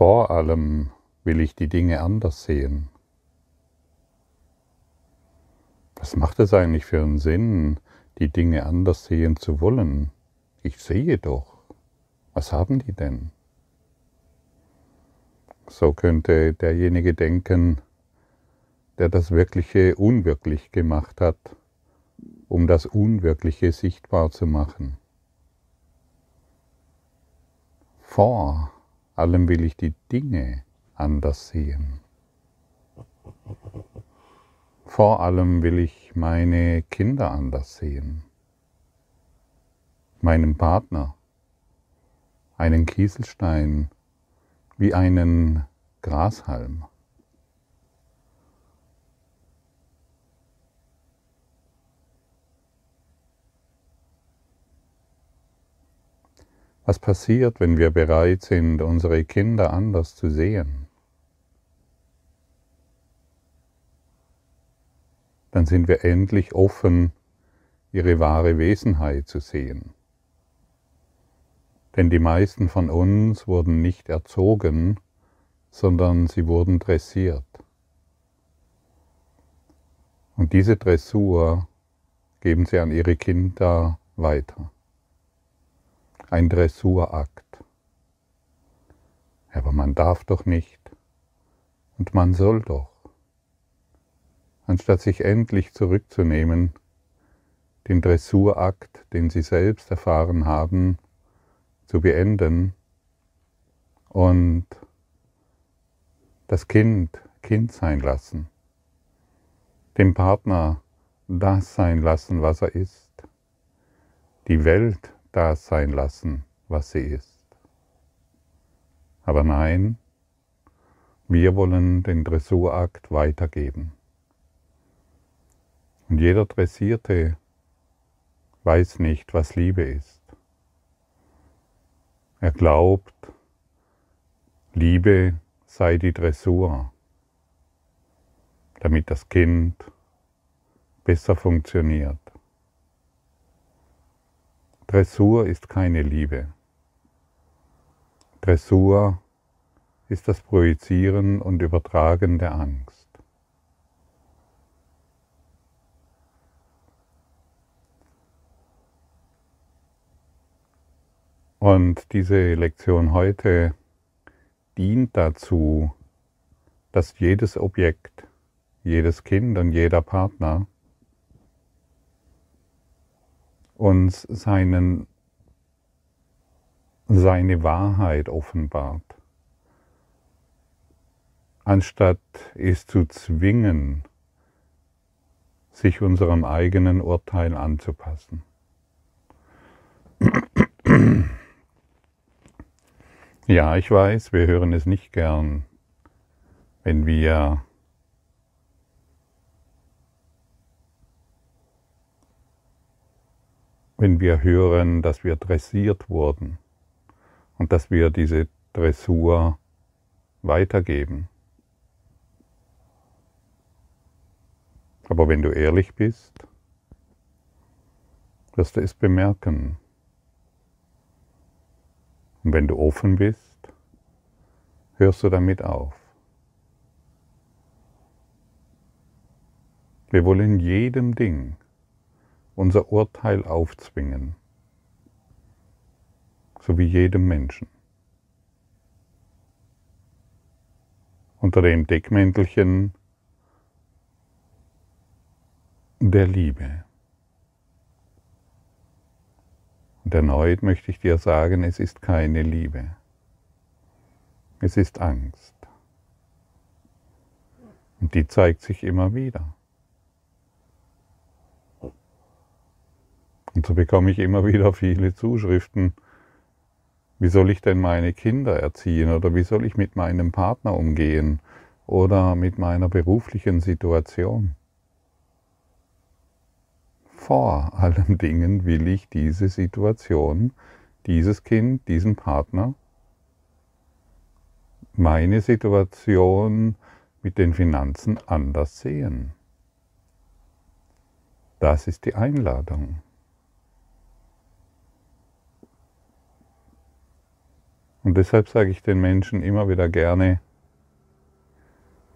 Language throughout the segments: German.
Vor allem will ich die Dinge anders sehen. Was macht es eigentlich für einen Sinn, die Dinge anders sehen zu wollen? Ich sehe doch. Was haben die denn? So könnte derjenige denken, der das Wirkliche unwirklich gemacht hat, um das Unwirkliche sichtbar zu machen. Vor allem will ich die Dinge anders sehen. Vor allem will ich meine Kinder anders sehen, meinen Partner, einen Kieselstein wie einen Grashalm. Was passiert, wenn wir bereit sind, unsere Kinder anders zu sehen? Dann sind wir endlich offen, ihre wahre Wesenheit zu sehen. Denn die meisten von uns wurden nicht erzogen, sondern sie wurden dressiert. Und diese Dressur geben sie an ihre Kinder weiter ein Dressurakt. Aber man darf doch nicht und man soll doch. Anstatt sich endlich zurückzunehmen, den Dressurakt, den sie selbst erfahren haben, zu beenden und das Kind Kind sein lassen, dem Partner das sein lassen, was er ist, die Welt das sein lassen, was sie ist. Aber nein, wir wollen den Dressurakt weitergeben. Und jeder Dressierte weiß nicht, was Liebe ist. Er glaubt, Liebe sei die Dressur, damit das Kind besser funktioniert. Dressur ist keine Liebe. Dressur ist das Projizieren und Übertragen der Angst. Und diese Lektion heute dient dazu, dass jedes Objekt, jedes Kind und jeder Partner uns seinen, seine Wahrheit offenbart, anstatt es zu zwingen, sich unserem eigenen Urteil anzupassen. Ja, ich weiß, wir hören es nicht gern, wenn wir wenn wir hören, dass wir dressiert wurden und dass wir diese Dressur weitergeben. Aber wenn du ehrlich bist, wirst du es bemerken. Und wenn du offen bist, hörst du damit auf. Wir wollen jedem Ding unser Urteil aufzwingen, so wie jedem Menschen. Unter dem Deckmäntelchen der Liebe. Und erneut möchte ich dir sagen, es ist keine Liebe. Es ist Angst. Und die zeigt sich immer wieder. Und so bekomme ich immer wieder viele Zuschriften. Wie soll ich denn meine Kinder erziehen oder wie soll ich mit meinem Partner umgehen oder mit meiner beruflichen Situation? Vor allen Dingen will ich diese Situation, dieses Kind, diesen Partner, meine Situation mit den Finanzen anders sehen. Das ist die Einladung. Und deshalb sage ich den Menschen immer wieder gerne,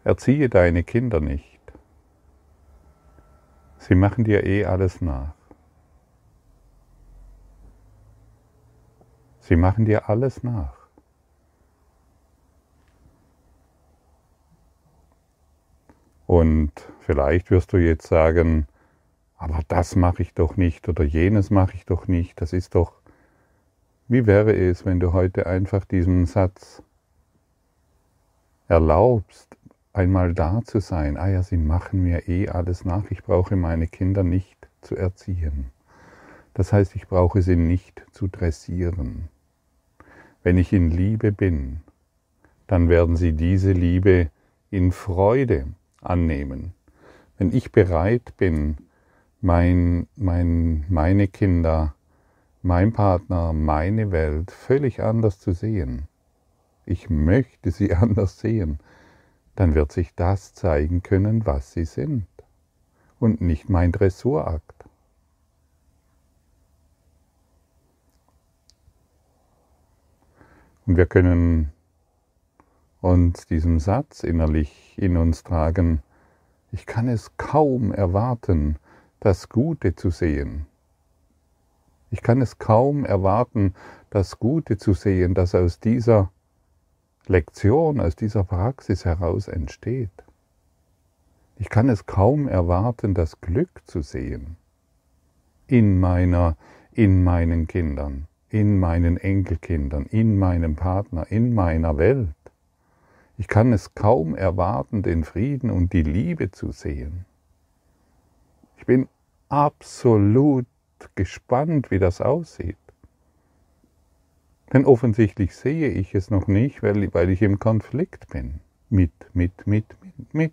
erziehe deine Kinder nicht. Sie machen dir eh alles nach. Sie machen dir alles nach. Und vielleicht wirst du jetzt sagen, aber das mache ich doch nicht oder jenes mache ich doch nicht. Das ist doch, wie wäre es, wenn du heute einfach diesen Satz erlaubst, einmal da zu sein. Ah ja, sie machen mir eh alles nach. Ich brauche meine Kinder nicht zu erziehen. Das heißt, ich brauche sie nicht zu dressieren. Wenn ich in Liebe bin, dann werden sie diese Liebe in Freude annehmen. Wenn ich bereit bin, mein, mein, meine Kinder, mein Partner, meine Welt völlig anders zu sehen, ich möchte sie anders sehen, dann wird sich das zeigen können, was sie sind und nicht mein Dressurakt. Und wir können uns diesem Satz innerlich in uns tragen, ich kann es kaum erwarten, das Gute zu sehen. Ich kann es kaum erwarten, das Gute zu sehen, das aus dieser Lektion, aus dieser Praxis heraus entsteht. Ich kann es kaum erwarten, das Glück zu sehen in meiner, in meinen Kindern, in meinen Enkelkindern, in meinem Partner, in meiner Welt. Ich kann es kaum erwarten, den Frieden und die Liebe zu sehen. Ich bin absolut gespannt, wie das aussieht. Denn offensichtlich sehe ich es noch nicht, weil, weil ich im Konflikt bin. Mit, mit, mit, mit, mit.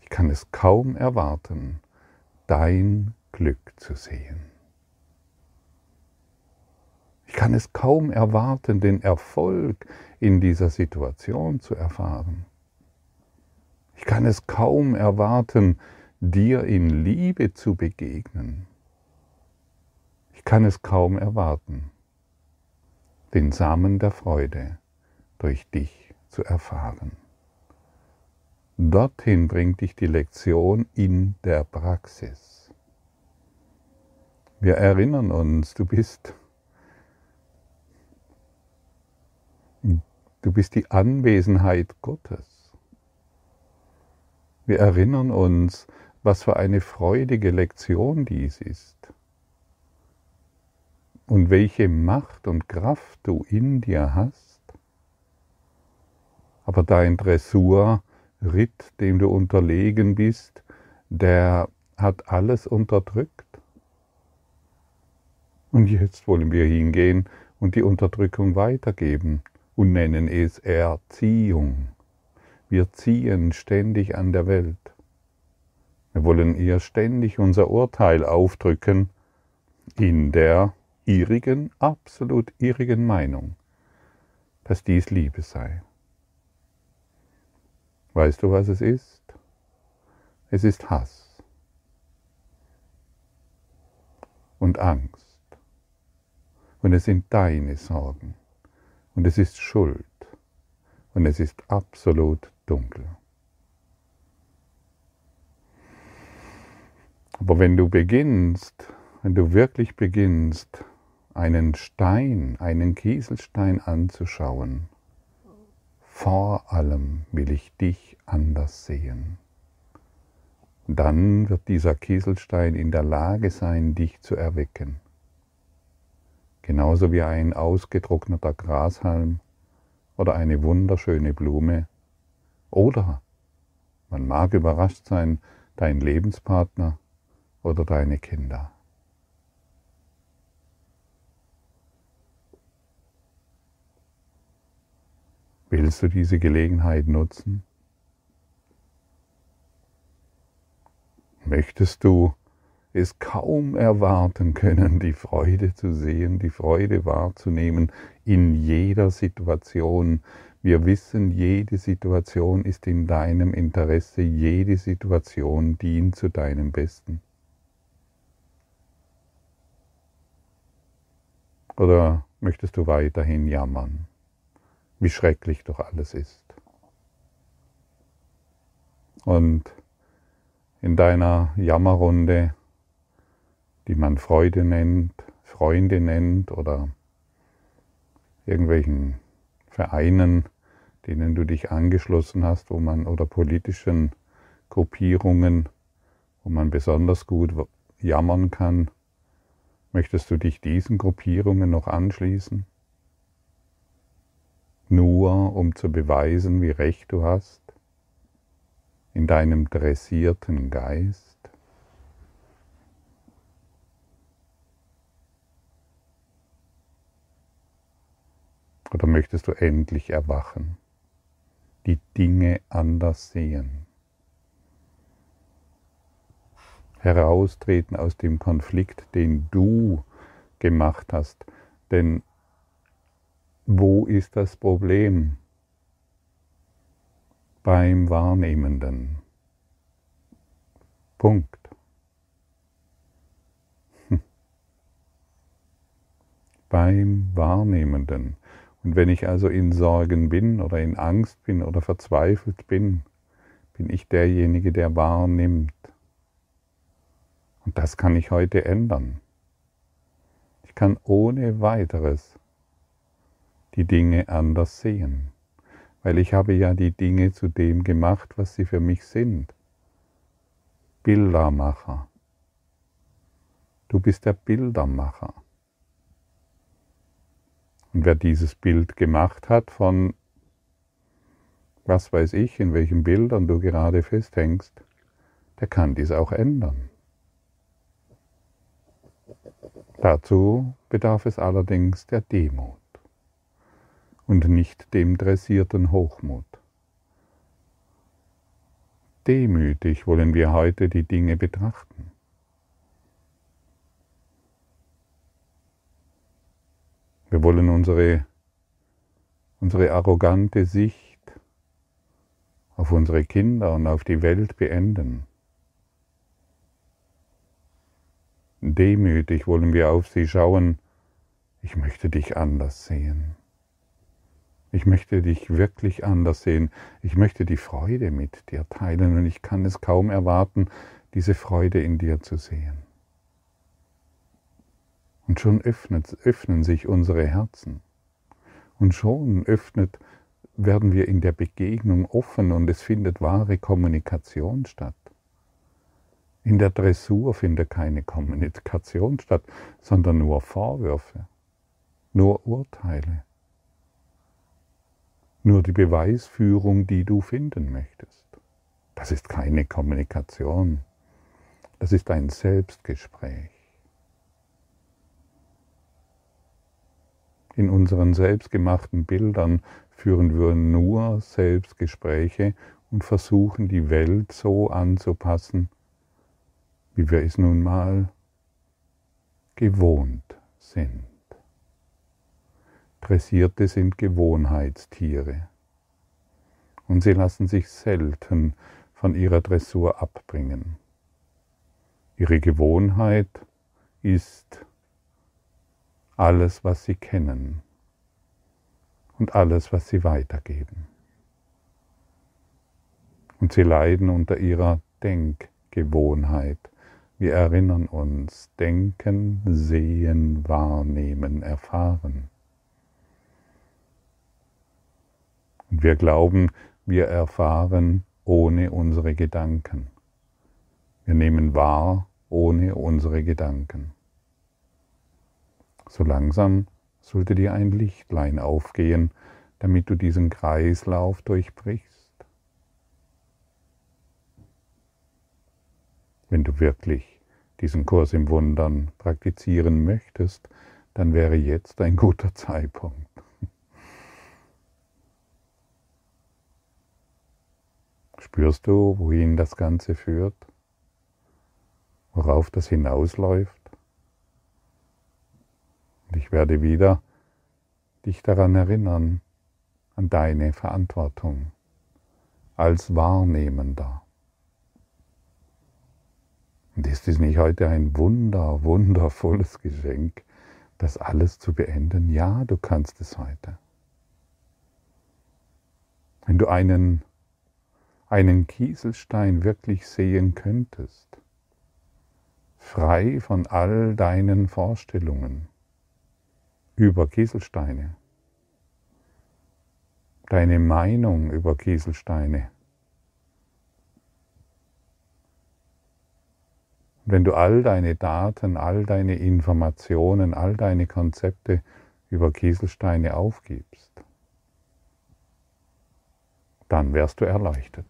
Ich kann es kaum erwarten, dein Glück zu sehen. Ich kann es kaum erwarten, den Erfolg in dieser Situation zu erfahren. Ich kann es kaum erwarten, dir in Liebe zu begegnen. Kann es kaum erwarten, den Samen der Freude durch dich zu erfahren. Dorthin bringt dich die Lektion in der Praxis. Wir erinnern uns, du bist Du bist die Anwesenheit Gottes. Wir erinnern uns, was für eine freudige Lektion dies ist und welche Macht und Kraft du in dir hast. Aber dein Dressurritt, dem du unterlegen bist, der hat alles unterdrückt. Und jetzt wollen wir hingehen und die Unterdrückung weitergeben und nennen es Erziehung. Wir ziehen ständig an der Welt. Wir wollen ihr ständig unser Urteil aufdrücken in der ihrigen, absolut ihrigen Meinung, dass dies Liebe sei. Weißt du, was es ist? Es ist Hass und Angst. Und es sind deine Sorgen. Und es ist Schuld. Und es ist absolut dunkel. Aber wenn du beginnst, wenn du wirklich beginnst, einen Stein, einen Kieselstein anzuschauen, vor allem will ich dich anders sehen. Dann wird dieser Kieselstein in der Lage sein, dich zu erwecken genauso wie ein ausgetrockneter Grashalm oder eine wunderschöne Blume oder, man mag überrascht sein, dein Lebenspartner oder deine Kinder. Willst du diese Gelegenheit nutzen? Möchtest du es kaum erwarten können, die Freude zu sehen, die Freude wahrzunehmen in jeder Situation. Wir wissen, jede Situation ist in deinem Interesse, jede Situation dient zu deinem Besten. Oder möchtest du weiterhin jammern, wie schrecklich doch alles ist? Und in deiner Jammerrunde, die man Freude nennt, Freunde nennt oder irgendwelchen Vereinen, denen du dich angeschlossen hast, wo man oder politischen Gruppierungen, wo man besonders gut jammern kann, möchtest du dich diesen Gruppierungen noch anschließen? Nur um zu beweisen, wie recht du hast in deinem dressierten Geist? Oder möchtest du endlich erwachen, die Dinge anders sehen? Heraustreten aus dem Konflikt, den du gemacht hast. Denn wo ist das Problem? Beim Wahrnehmenden. Punkt. Hm. Beim Wahrnehmenden. Und wenn ich also in Sorgen bin oder in Angst bin oder verzweifelt bin, bin ich derjenige, der wahrnimmt. Und das kann ich heute ändern. Ich kann ohne weiteres die Dinge anders sehen, weil ich habe ja die Dinge zu dem gemacht, was sie für mich sind. Bildermacher. Du bist der Bildermacher. Und wer dieses Bild gemacht hat von, was weiß ich, in welchen Bildern du gerade festhängst, der kann dies auch ändern. Dazu bedarf es allerdings der Demut und nicht dem dressierten Hochmut. Demütig wollen wir heute die Dinge betrachten. Wir wollen unsere, unsere arrogante Sicht auf unsere Kinder und auf die Welt beenden. Demütig wollen wir auf sie schauen. Ich möchte dich anders sehen. Ich möchte dich wirklich anders sehen. Ich möchte die Freude mit dir teilen und ich kann es kaum erwarten, diese Freude in dir zu sehen. Und schon öffnet, öffnen sich unsere Herzen. Und schon öffnet, werden wir in der Begegnung offen und es findet wahre Kommunikation statt. In der Dressur findet keine Kommunikation statt, sondern nur Vorwürfe, nur Urteile, nur die Beweisführung, die du finden möchtest. Das ist keine Kommunikation, das ist ein Selbstgespräch. In unseren selbstgemachten Bildern führen wir nur Selbstgespräche und versuchen die Welt so anzupassen, wie wir es nun mal gewohnt sind. Dressierte sind Gewohnheitstiere und sie lassen sich selten von ihrer Dressur abbringen. Ihre Gewohnheit ist alles, was sie kennen und alles, was sie weitergeben. Und sie leiden unter ihrer Denkgewohnheit. Wir erinnern uns, denken, sehen, wahrnehmen, erfahren. Und wir glauben, wir erfahren ohne unsere Gedanken. Wir nehmen wahr ohne unsere Gedanken. So langsam sollte dir ein Lichtlein aufgehen, damit du diesen Kreislauf durchbrichst. Wenn du wirklich diesen Kurs im Wundern praktizieren möchtest, dann wäre jetzt ein guter Zeitpunkt. Spürst du, wohin das Ganze führt? Worauf das hinausläuft? Und ich werde wieder dich daran erinnern, an deine Verantwortung als Wahrnehmender. Und ist es nicht heute ein wunder, wundervolles Geschenk, das alles zu beenden? Ja, du kannst es heute. Wenn du einen, einen Kieselstein wirklich sehen könntest, frei von all deinen Vorstellungen über Kieselsteine, deine Meinung über Kieselsteine, wenn du all deine Daten, all deine Informationen, all deine Konzepte über Kieselsteine aufgibst, dann wärst du erleuchtet.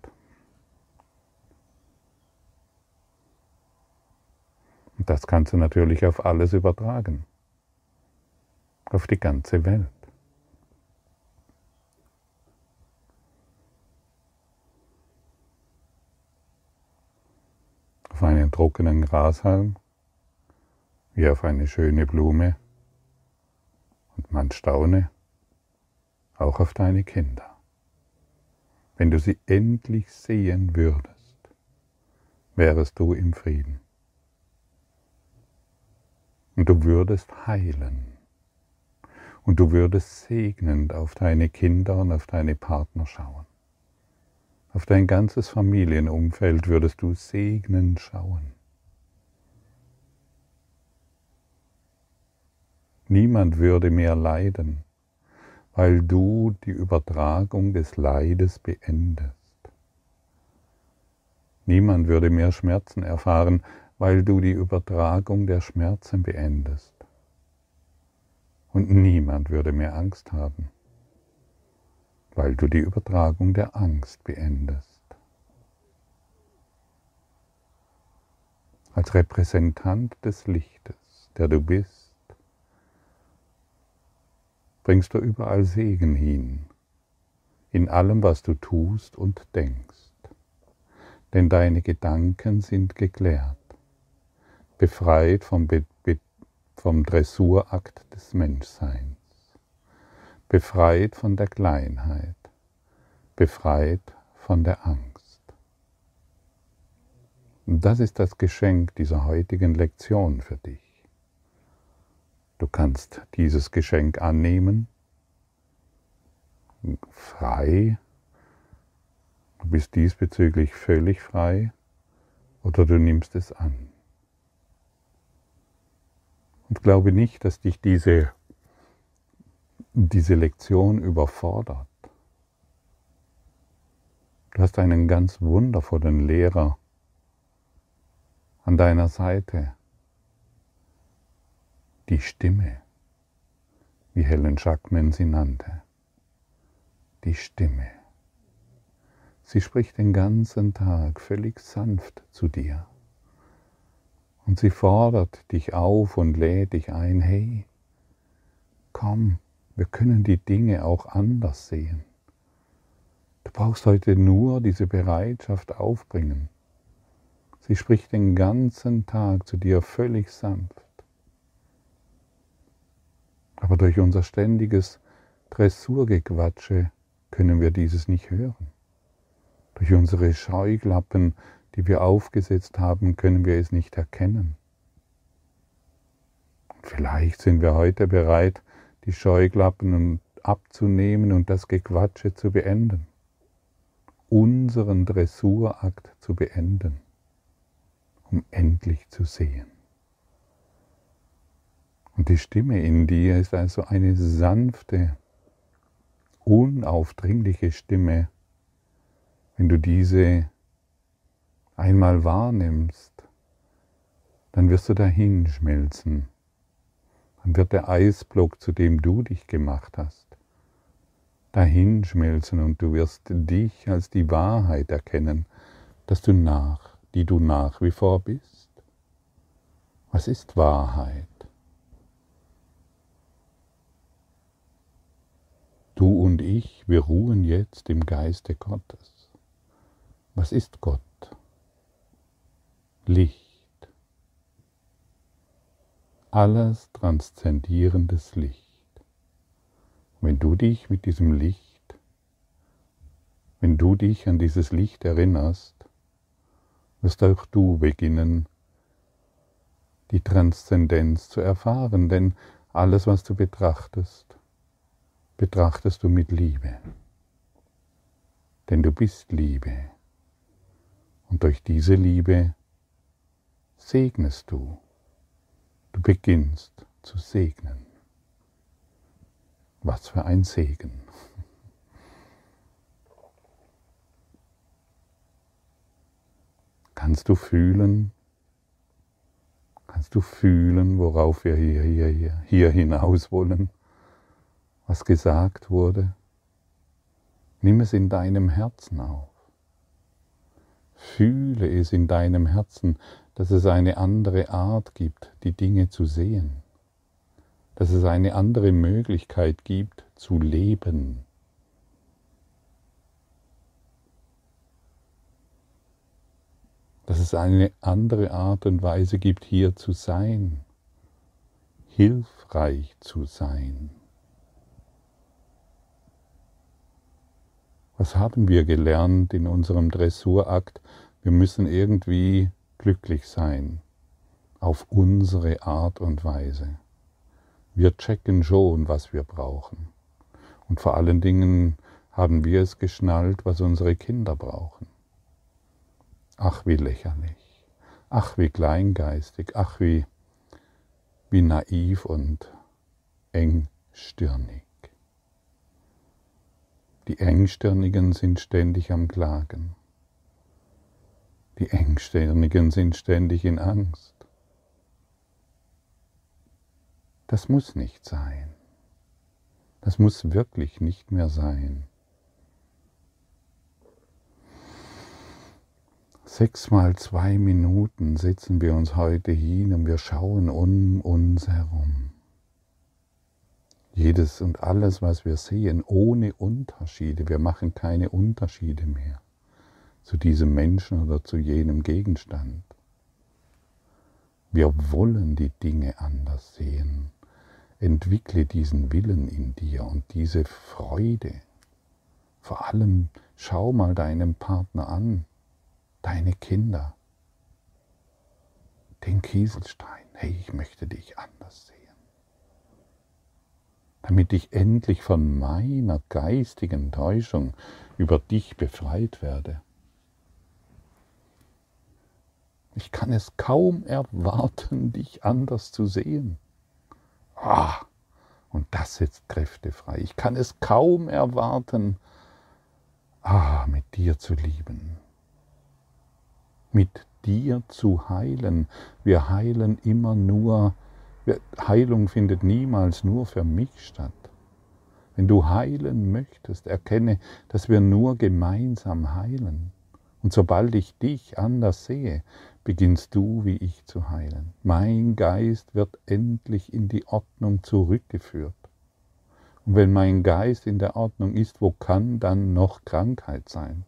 Und das kannst du natürlich auf alles übertragen, auf die ganze Welt. auf einen trockenen Grashalm, wie auf eine schöne Blume. Und man staune, auch auf deine Kinder. Wenn du sie endlich sehen würdest, wärest du im Frieden. Und du würdest heilen. Und du würdest segnend auf deine Kinder und auf deine Partner schauen. Auf dein ganzes Familienumfeld würdest du segnen schauen. Niemand würde mehr leiden, weil du die Übertragung des Leides beendest. Niemand würde mehr Schmerzen erfahren, weil du die Übertragung der Schmerzen beendest. Und niemand würde mehr Angst haben weil du die Übertragung der Angst beendest. Als Repräsentant des Lichtes, der du bist, bringst du überall Segen hin, in allem, was du tust und denkst. Denn deine Gedanken sind geklärt, befreit vom, Be vom Dressurakt des Menschseins befreit von der Kleinheit, befreit von der Angst. Und das ist das Geschenk dieser heutigen Lektion für dich. Du kannst dieses Geschenk annehmen, frei, du bist diesbezüglich völlig frei, oder du nimmst es an. Und glaube nicht, dass dich diese diese Lektion überfordert. Du hast einen ganz wundervollen Lehrer an deiner Seite. Die Stimme, wie Helen Jackman sie nannte. Die Stimme. Sie spricht den ganzen Tag völlig sanft zu dir. Und sie fordert dich auf und lädt dich ein, hey, komm, wir können die Dinge auch anders sehen. Du brauchst heute nur diese Bereitschaft aufbringen. Sie spricht den ganzen Tag zu dir völlig sanft. Aber durch unser ständiges Dressurgequatsche können wir dieses nicht hören. Durch unsere Scheuklappen, die wir aufgesetzt haben, können wir es nicht erkennen. Vielleicht sind wir heute bereit, die Scheuklappen abzunehmen und das Gequatsche zu beenden. Unseren Dressurakt zu beenden, um endlich zu sehen. Und die Stimme in dir ist also eine sanfte, unaufdringliche Stimme. Wenn du diese einmal wahrnimmst, dann wirst du dahin schmelzen dann wird der Eisblock, zu dem du dich gemacht hast, dahinschmelzen und du wirst dich als die Wahrheit erkennen, dass du nach, die du nach wie vor bist. Was ist Wahrheit? Du und ich, wir ruhen jetzt im Geiste Gottes. Was ist Gott? Licht alles transzendierendes Licht. Wenn du dich mit diesem Licht, wenn du dich an dieses Licht erinnerst, wirst auch du beginnen, die Transzendenz zu erfahren, denn alles, was du betrachtest, betrachtest du mit Liebe. Denn du bist Liebe. Und durch diese Liebe segnest du. Du beginnst zu segnen. Was für ein Segen. Kannst du fühlen, kannst du fühlen, worauf wir hier, hier, hier, hier hinaus wollen, was gesagt wurde? Nimm es in deinem Herzen auf. Fühle es in deinem Herzen, dass es eine andere Art gibt, die Dinge zu sehen, dass es eine andere Möglichkeit gibt zu leben. Dass es eine andere Art und Weise gibt, hier zu sein, hilfreich zu sein. Was haben wir gelernt in unserem Dressurakt? Wir müssen irgendwie glücklich sein auf unsere Art und Weise. Wir checken schon, was wir brauchen. Und vor allen Dingen haben wir es geschnallt, was unsere Kinder brauchen. Ach, wie lächerlich. Ach, wie kleingeistig. Ach, wie, wie naiv und engstirnig. Die Engstirnigen sind ständig am Klagen. Die Engstirnigen sind ständig in Angst. Das muss nicht sein. Das muss wirklich nicht mehr sein. Sechs mal zwei Minuten setzen wir uns heute hin und wir schauen um uns herum. Jedes und alles, was wir sehen, ohne Unterschiede. Wir machen keine Unterschiede mehr zu diesem Menschen oder zu jenem Gegenstand. Wir wollen die Dinge anders sehen. Entwickle diesen Willen in dir und diese Freude. Vor allem schau mal deinen Partner an, deine Kinder, den Kieselstein. Hey, ich möchte dich sehen. Damit ich endlich von meiner geistigen Täuschung über dich befreit werde. Ich kann es kaum erwarten, dich anders zu sehen. Ah, und das setzt Kräfte frei. Ich kann es kaum erwarten, ah, mit dir zu lieben, mit dir zu heilen. Wir heilen immer nur, Heilung findet niemals nur für mich statt. Wenn du heilen möchtest, erkenne, dass wir nur gemeinsam heilen. Und sobald ich dich anders sehe, beginnst du wie ich zu heilen. Mein Geist wird endlich in die Ordnung zurückgeführt. Und wenn mein Geist in der Ordnung ist, wo kann dann noch Krankheit sein?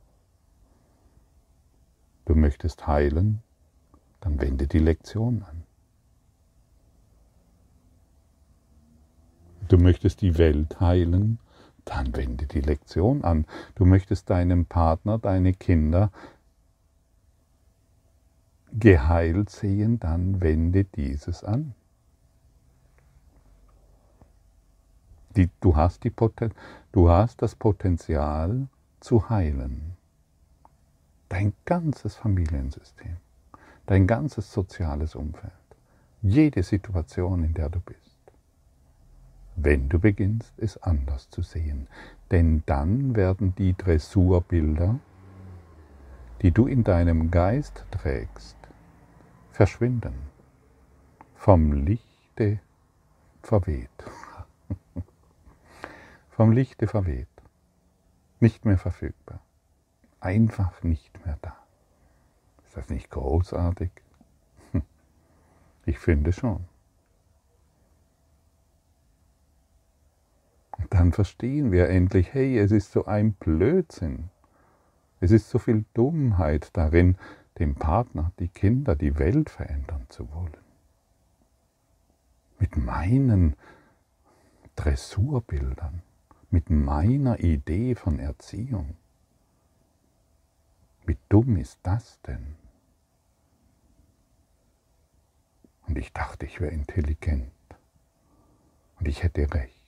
Du möchtest heilen, dann wende die Lektion an. Du möchtest die Welt heilen, dann wende die Lektion an. Du möchtest deinen Partner, deine Kinder geheilt sehen, dann wende dieses an. Die, du, hast die du hast das Potenzial zu heilen. Dein ganzes Familiensystem, dein ganzes soziales Umfeld, jede Situation, in der du bist. Wenn du beginnst, es anders zu sehen. Denn dann werden die Dressurbilder, die du in deinem Geist trägst, verschwinden, vom Lichte verweht. vom Lichte verweht, nicht mehr verfügbar, einfach nicht mehr da. Ist das nicht großartig? Ich finde schon. Dann verstehen wir endlich, hey, es ist so ein Blödsinn. Es ist so viel Dummheit darin, dem Partner, die Kinder, die Welt verändern zu wollen. Mit meinen Dressurbildern, mit meiner Idee von Erziehung. Wie dumm ist das denn? Und ich dachte, ich wäre intelligent. Und ich hätte recht.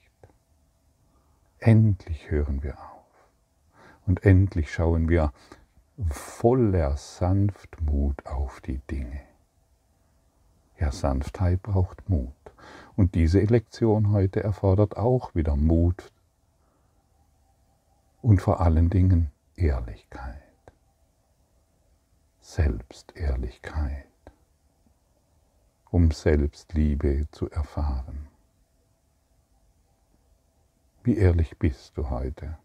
Endlich hören wir auf. Und endlich schauen wir voller Sanftmut auf die Dinge. Ja, Sanftheit braucht Mut. Und diese Lektion heute erfordert auch wieder Mut und vor allen Dingen Ehrlichkeit. Selbstehrlichkeit, um Selbstliebe zu erfahren. Wie ehrlich bist du heute?